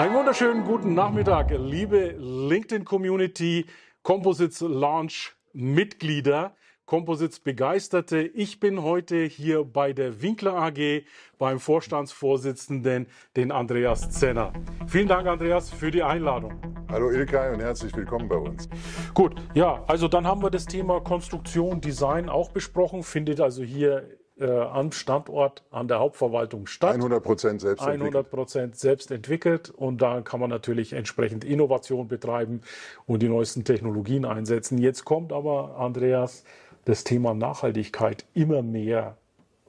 Einen wunderschönen guten Nachmittag, liebe LinkedIn-Community, Composites Launch Mitglieder, Composites Begeisterte. Ich bin heute hier bei der Winkler AG beim Vorstandsvorsitzenden, den Andreas Zenner. Vielen Dank, Andreas, für die Einladung. Hallo Ilkay und herzlich willkommen bei uns. Gut, ja, also dann haben wir das Thema Konstruktion, Design auch besprochen, findet also hier äh, am Standort, an der Hauptverwaltung statt. 100 Prozent selbst 100 Prozent selbst entwickelt und da kann man natürlich entsprechend Innovation betreiben und die neuesten Technologien einsetzen. Jetzt kommt aber, Andreas, das Thema Nachhaltigkeit immer mehr.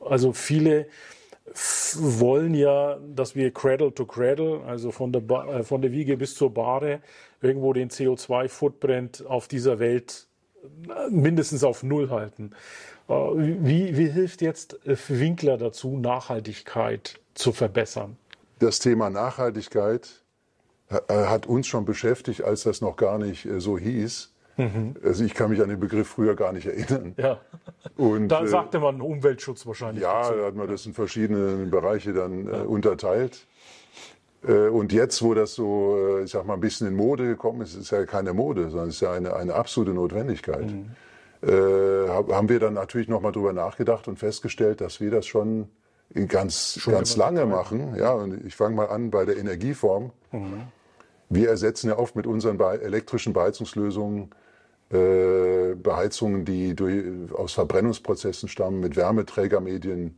Also viele wollen ja, dass wir Cradle to Cradle, also von der, ba äh, von der Wiege bis zur Bahre, irgendwo den CO2-Footprint auf dieser Welt mindestens auf Null halten. Äh, wie, wie hilft jetzt Winkler dazu, Nachhaltigkeit zu verbessern? Das Thema Nachhaltigkeit hat uns schon beschäftigt, als das noch gar nicht so hieß. Mhm. Also ich kann mich an den Begriff früher gar nicht erinnern. Ja. Und, da sagte man Umweltschutz wahrscheinlich. Ja, dazu. da hat man das in verschiedene Bereiche dann ja. äh, unterteilt. Äh, und jetzt, wo das so, ich sag mal, ein bisschen in Mode gekommen ist, ist ja keine Mode, sondern es ist ja eine, eine absolute Notwendigkeit. Mhm. Äh, haben wir dann natürlich nochmal drüber nachgedacht und festgestellt, dass wir das schon ganz, schon ganz lange machen. Ja, und ich fange mal an bei der Energieform. Mhm. Wir ersetzen ja oft mit unseren elektrischen Beheizungslösungen äh, Beheizungen, die durch, aus Verbrennungsprozessen stammen, mit Wärmeträgermedien,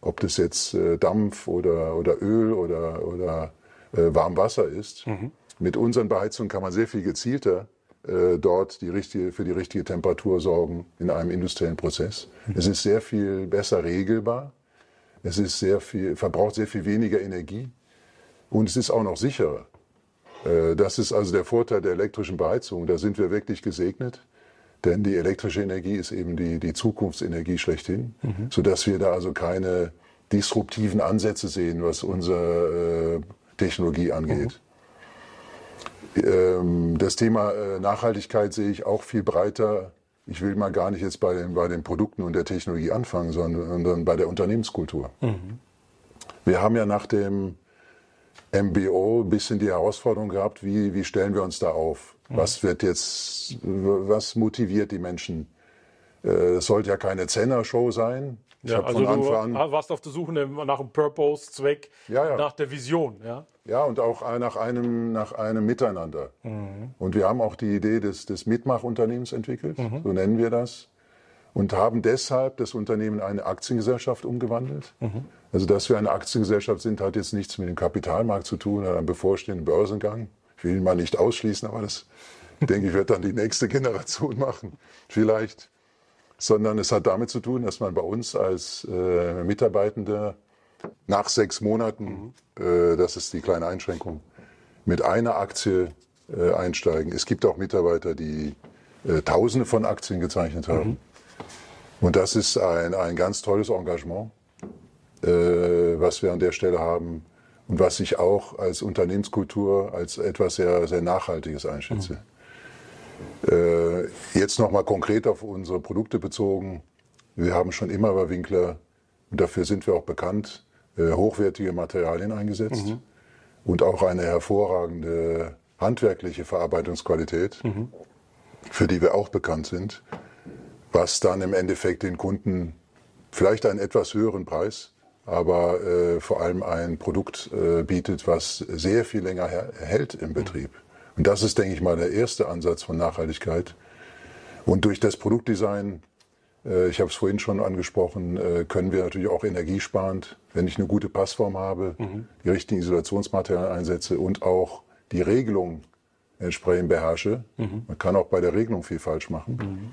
ob das jetzt äh, Dampf oder, oder Öl oder, oder äh, Warmwasser ist. Mhm. Mit unseren Beheizungen kann man sehr viel gezielter äh, dort die richtige, für die richtige Temperatur sorgen in einem industriellen Prozess. Mhm. Es ist sehr viel besser regelbar. Es ist sehr viel, verbraucht sehr viel weniger Energie und es ist auch noch sicherer. Äh, das ist also der Vorteil der elektrischen Beheizung. Da sind wir wirklich gesegnet. Denn die elektrische Energie ist eben die, die Zukunftsenergie schlechthin, mhm. sodass wir da also keine disruptiven Ansätze sehen, was unsere äh, Technologie angeht. Mhm. Ähm, das Thema äh, Nachhaltigkeit sehe ich auch viel breiter. Ich will mal gar nicht jetzt bei den, bei den Produkten und der Technologie anfangen, sondern, sondern bei der Unternehmenskultur. Mhm. Wir haben ja nach dem MBO ein bisschen die Herausforderung gehabt, wie, wie stellen wir uns da auf? Mhm. Was wird jetzt, was motiviert die Menschen? Äh, es sollte ja keine Zenner-Show sein. Ich ja, also von du an, warst auf der Suche nach einem Purpose, Zweck, ja, ja. nach der Vision. Ja, ja und auch nach einem, nach einem Miteinander. Mhm. Und wir haben auch die Idee des, des Mitmachunternehmens entwickelt, mhm. so nennen wir das und haben deshalb das Unternehmen in eine Aktiengesellschaft umgewandelt. Mhm. Also, dass wir eine Aktiengesellschaft sind, hat jetzt nichts mit dem Kapitalmarkt zu tun oder einem bevorstehenden Börsengang. Ich will ihn mal nicht ausschließen, aber das, denke ich, wird dann die nächste Generation machen. Vielleicht. Sondern es hat damit zu tun, dass man bei uns als äh, Mitarbeitender nach sechs Monaten, mhm. äh, das ist die kleine Einschränkung, mit einer Aktie äh, einsteigen. Es gibt auch Mitarbeiter, die äh, Tausende von Aktien gezeichnet haben. Mhm. Und das ist ein, ein ganz tolles Engagement, äh, was wir an der Stelle haben und was ich auch als Unternehmenskultur als etwas sehr, sehr Nachhaltiges einschätze. Mhm. Äh, jetzt nochmal konkret auf unsere Produkte bezogen. Wir haben schon immer bei Winkler, und dafür sind wir auch bekannt, äh, hochwertige Materialien eingesetzt mhm. und auch eine hervorragende handwerkliche Verarbeitungsqualität, mhm. für die wir auch bekannt sind was dann im Endeffekt den Kunden vielleicht einen etwas höheren Preis, aber äh, vor allem ein Produkt äh, bietet, was sehr viel länger hält im Betrieb. Und das ist, denke ich mal, der erste Ansatz von Nachhaltigkeit. Und durch das Produktdesign, äh, ich habe es vorhin schon angesprochen, äh, können wir natürlich auch energiesparend, wenn ich eine gute Passform habe, mhm. die richtigen Isolationsmaterialien einsetze und auch die Regelung entsprechend beherrsche. Mhm. Man kann auch bei der Regelung viel falsch machen. Mhm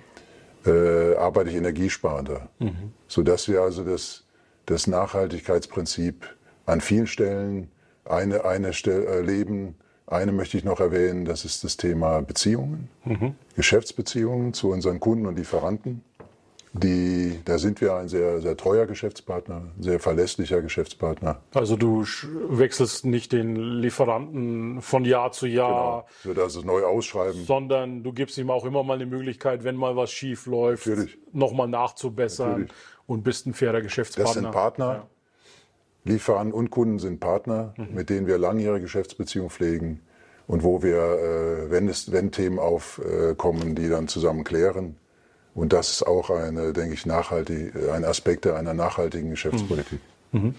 äh, arbeite ich energiesparender. Mhm. Sodass wir also das, das Nachhaltigkeitsprinzip an vielen Stellen eine, eine Stelle erleben. Eine möchte ich noch erwähnen, das ist das Thema Beziehungen, mhm. Geschäftsbeziehungen zu unseren Kunden und Lieferanten. Die, da sind wir ein sehr, sehr treuer Geschäftspartner, sehr verlässlicher Geschäftspartner. Also du wechselst nicht den Lieferanten von Jahr zu Jahr. Genau, wird also neu ausschreiben. Sondern du gibst ihm auch immer mal eine Möglichkeit, wenn mal was schief läuft, nochmal nachzubessern Natürlich. und bist ein fairer Geschäftspartner. Das sind Partner. Ja. Lieferanten und Kunden sind Partner, mhm. mit denen wir langjährige Geschäftsbeziehungen pflegen und wo wir, äh, wenn, es, wenn Themen aufkommen, die dann zusammen klären. Und das ist auch eine, denke ich, nachhaltig, ein Aspekt einer nachhaltigen Geschäftspolitik. Mhm. Mhm.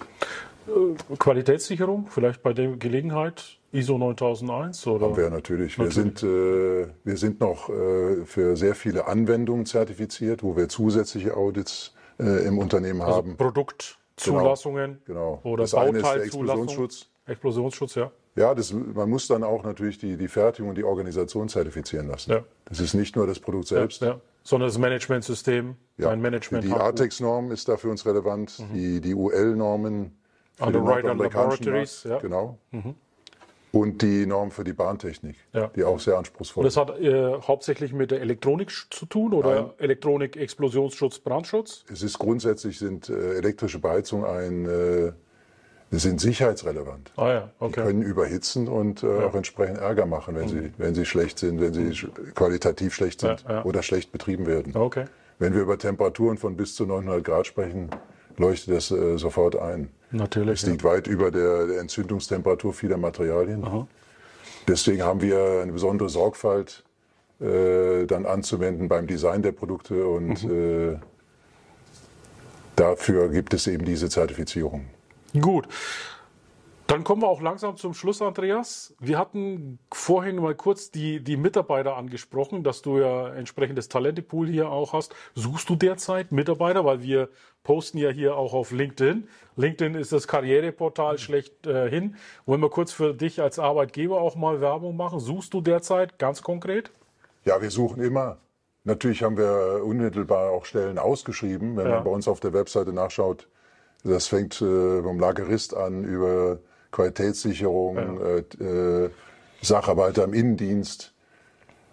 Qualitätssicherung, vielleicht bei der Gelegenheit ISO 9001 oder? Haben wir natürlich. natürlich. Wir sind, äh, wir sind noch äh, für sehr viele Anwendungen zertifiziert, wo wir zusätzliche Audits äh, im Unternehmen also haben. Produktzulassungen genau, genau. oder das der Explosionsschutz. Explosionsschutz, ja. Ja, das, man muss dann auch natürlich die, die Fertigung und die Organisation zertifizieren lassen. Ja. Das ist nicht nur das Produkt selbst. Ja, ja. Sondern das Managementsystem, ja. ein Management. Die ATEX-Norm ist da für uns relevant, mhm. die, die UL-Normen Underwriter Laboratories, ja. Genau. Mhm. Und die Norm für die Bahntechnik, ja. die auch sehr anspruchsvoll ist. Das hat äh, hauptsächlich mit der Elektronik zu tun oder Nein. Elektronik, Explosionsschutz, Brandschutz? Es ist grundsätzlich sind äh, elektrische Beheizung ein äh, sind sicherheitsrelevant. Ah ja, okay. Die können überhitzen und äh, ja. auch entsprechend Ärger machen, wenn, mhm. sie, wenn sie schlecht sind, wenn sie mhm. qualitativ schlecht sind ja. oder schlecht betrieben werden. Okay. Wenn wir über Temperaturen von bis zu 900 Grad sprechen, leuchtet das äh, sofort ein. Natürlich. Das liegt weit über der, der, Entzündungstemperatur vieler Materialien. Aha. Deswegen haben wir eine besondere Sorgfalt äh, dann anzuwenden beim Design der Produkte und mhm. Äh, dafür gibt es eben diese Zertifizierung. Gut. Dann kommen wir auch langsam zum Schluss, Andreas. Wir hatten vorhin mal kurz die, die Mitarbeiter angesprochen, dass du ja entsprechendes Talentepool hier auch hast. Suchst du derzeit Mitarbeiter? Weil wir posten ja hier auch auf LinkedIn. LinkedIn ist das Karriereportal schlechthin. Wollen wir kurz für dich als Arbeitgeber auch mal Werbung machen? Suchst du derzeit ganz konkret? Ja, wir suchen immer. Natürlich haben wir unmittelbar auch Stellen ausgeschrieben. Wenn ja. man bei uns auf der Webseite nachschaut, das fängt äh, vom Lagerist an über Qualitätssicherung, ja. äh, äh, Sacharbeiter im Innendienst.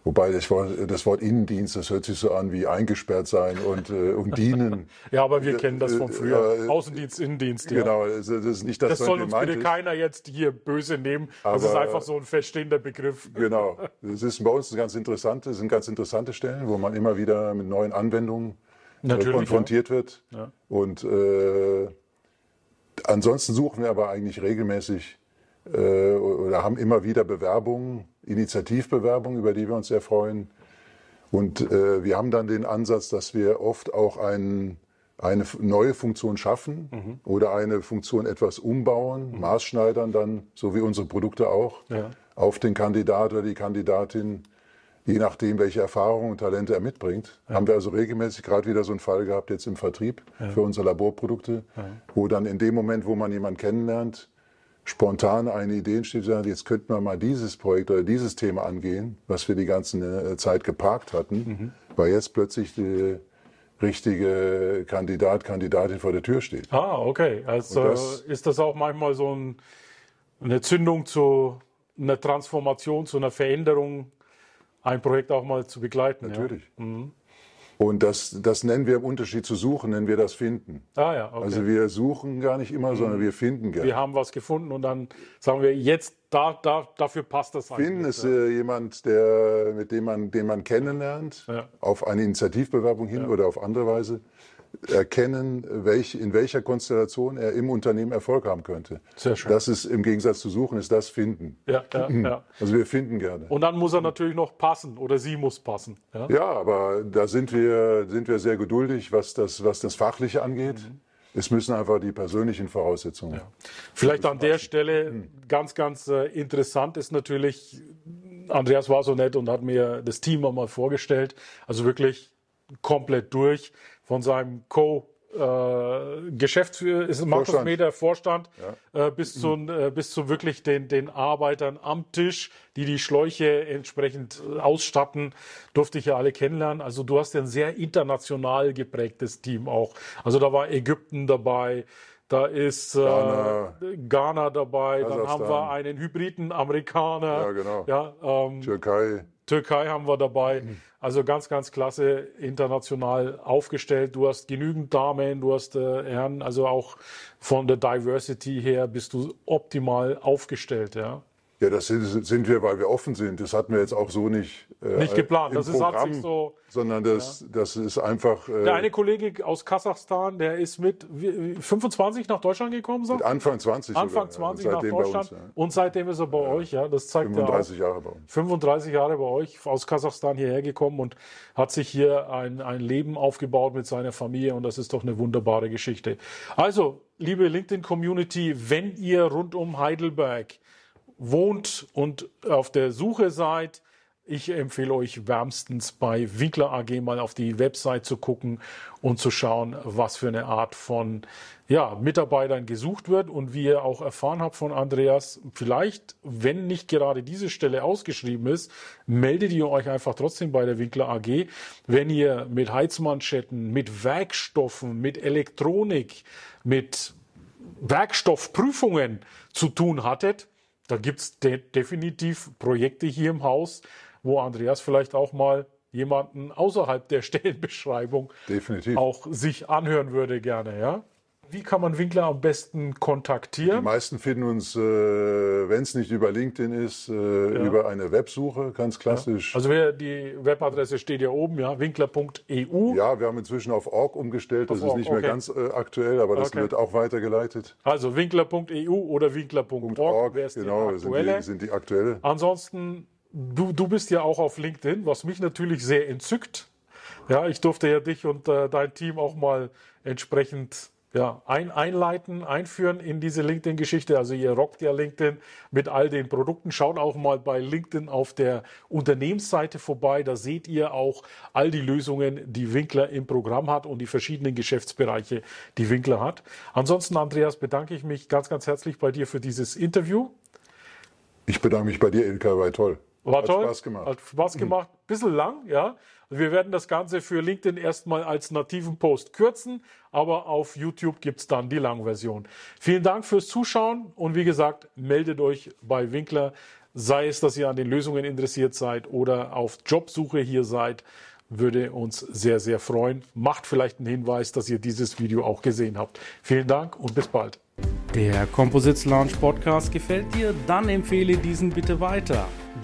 Wobei das Wort, das Wort, Innendienst, das hört sich so an wie eingesperrt sein und, äh, und dienen. ja, aber wir kennen das von früher. Äh, Außendienst, Innendienst. Ja. Genau, das ist nicht das, das soll uns bitte ist. keiner jetzt hier böse nehmen. Aber, das ist einfach so ein feststehender Begriff. Genau. Das ist bei uns ganz interessant. Das sind ganz interessante Stellen, wo man immer wieder mit neuen Anwendungen Natürlich, konfrontiert ja. wird. Ja. Und äh, ansonsten suchen wir aber eigentlich regelmäßig äh, oder haben immer wieder Bewerbungen, Initiativbewerbungen, über die wir uns sehr freuen. Und äh, wir haben dann den Ansatz, dass wir oft auch ein, eine neue Funktion schaffen mhm. oder eine Funktion etwas umbauen, mhm. maßschneidern dann, so wie unsere Produkte auch, ja. auf den Kandidat oder die Kandidatin je nachdem, welche Erfahrungen und Talente er mitbringt. Ja. Haben wir also regelmäßig gerade wieder so einen Fall gehabt jetzt im Vertrieb ja. für unsere Laborprodukte, ja. wo dann in dem Moment, wo man jemanden kennenlernt, spontan eine Idee entsteht, jetzt könnten wir mal dieses Projekt oder dieses Thema angehen, was wir die ganze äh, Zeit geparkt hatten, mhm. weil jetzt plötzlich die richtige Kandidat, Kandidatin vor der Tür steht. Ah, okay. Also das, ist das auch manchmal so ein, eine Zündung zu einer Transformation, zu einer Veränderung ein Projekt auch mal zu begleiten. Natürlich. Ja. Mhm. Und das, das nennen wir im Unterschied zu suchen, nennen wir das finden. Ah ja, okay. Also wir suchen gar nicht immer, mhm. sondern wir finden gerne. Wir haben was gefunden und dann sagen wir, jetzt da, da, dafür passt das Finden ist äh, jemand, der, mit dem man, den man kennenlernt, ja. auf eine Initiativbewerbung hin ja. oder auf andere Weise erkennen, welch, in welcher Konstellation er im Unternehmen Erfolg haben könnte. Sehr schön. Das ist im Gegensatz zu suchen, ist das Finden. Ja, ja, ja. Also wir finden gerne. Und dann muss er natürlich noch passen oder sie muss passen. Ja, ja aber da sind wir, sind wir sehr geduldig, was das, was das Fachliche angeht. Mhm. Es müssen einfach die persönlichen Voraussetzungen. Ja. Vielleicht an der Stelle mhm. ganz, ganz äh, interessant ist natürlich, Andreas war so nett und hat mir das Team einmal vorgestellt. Also wirklich komplett durch von seinem Co- äh, Geschäftsführer, ist Markus. Meder Vorstand, ja. äh, bis, zu, äh, bis zu wirklich den, den Arbeitern am Tisch, die die Schläuche entsprechend ausstatten, durfte ich ja alle kennenlernen. Also du hast ja ein sehr international geprägtes Team auch. Also da war Ägypten dabei, da ist äh, Ghana, Ghana dabei, Kasachstan. dann haben wir einen hybriden Amerikaner. Ja, genau. Ja, ähm, Türkei. Türkei haben wir dabei. Also ganz, ganz klasse international aufgestellt. Du hast genügend Damen, du hast äh, Herren, also auch von der Diversity her bist du optimal aufgestellt, ja. Ja, das sind, wir, weil wir offen sind. Das hatten wir jetzt auch so nicht. Äh, nicht geplant. das Programm, ist, hat sich so. Sondern das, ja. das ist einfach. Äh, der eine Kollege aus Kasachstan, der ist mit 25 nach Deutschland gekommen? Mit Anfang 20. Anfang sogar, 20 nach Deutschland. Uns, ja. Und seitdem ist er bei ja. euch, ja. Das zeigt 35 ja Jahre bei uns. 35 Jahre bei euch, aus Kasachstan hierher gekommen und hat sich hier ein, ein Leben aufgebaut mit seiner Familie. Und das ist doch eine wunderbare Geschichte. Also, liebe LinkedIn-Community, wenn ihr rund um Heidelberg wohnt und auf der Suche seid, ich empfehle euch wärmstens bei Winkler AG mal auf die Website zu gucken und zu schauen, was für eine Art von ja, Mitarbeitern gesucht wird. Und wie ihr auch erfahren habt von Andreas, vielleicht, wenn nicht gerade diese Stelle ausgeschrieben ist, meldet ihr euch einfach trotzdem bei der Winkler AG. Wenn ihr mit Heizmanschetten, mit Werkstoffen, mit Elektronik, mit Werkstoffprüfungen zu tun hattet, da gibt's de definitiv Projekte hier im Haus, wo Andreas vielleicht auch mal jemanden außerhalb der Stellenbeschreibung definitiv. auch sich anhören würde gerne, ja? Wie kann man Winkler am besten kontaktieren? Die meisten finden uns, äh, wenn es nicht über LinkedIn ist, äh, ja. über eine Websuche, ganz klassisch. Ja. Also die Webadresse steht ja oben, ja, winkler.eu. Ja, wir haben inzwischen auf org umgestellt, das auf ist org, nicht mehr okay. ganz äh, aktuell, aber das okay. wird auch weitergeleitet. Also winkler.eu oder winkler.org wäre es genau, sind die, sind die aktuelle. Ansonsten, du, du bist ja auch auf LinkedIn, was mich natürlich sehr entzückt. Ja, ich durfte ja dich und äh, dein Team auch mal entsprechend ja, ein, einleiten, einführen in diese LinkedIn-Geschichte. Also ihr rockt ja LinkedIn mit all den Produkten. Schaut auch mal bei LinkedIn auf der Unternehmensseite vorbei. Da seht ihr auch all die Lösungen, die Winkler im Programm hat und die verschiedenen Geschäftsbereiche, die Winkler hat. Ansonsten, Andreas, bedanke ich mich ganz, ganz herzlich bei dir für dieses Interview. Ich bedanke mich bei dir, Ilka, war toll. War hat toll. Spaß gemacht. Hat Spaß gemacht. Bisschen lang, ja. Wir werden das Ganze für LinkedIn erstmal als nativen Post kürzen, aber auf YouTube gibt es dann die Langversion. Vielen Dank fürs Zuschauen und wie gesagt, meldet euch bei Winkler, sei es, dass ihr an den Lösungen interessiert seid oder auf Jobsuche hier seid, würde uns sehr, sehr freuen. Macht vielleicht einen Hinweis, dass ihr dieses Video auch gesehen habt. Vielen Dank und bis bald. Der Composites Launch Podcast gefällt dir? Dann empfehle diesen bitte weiter.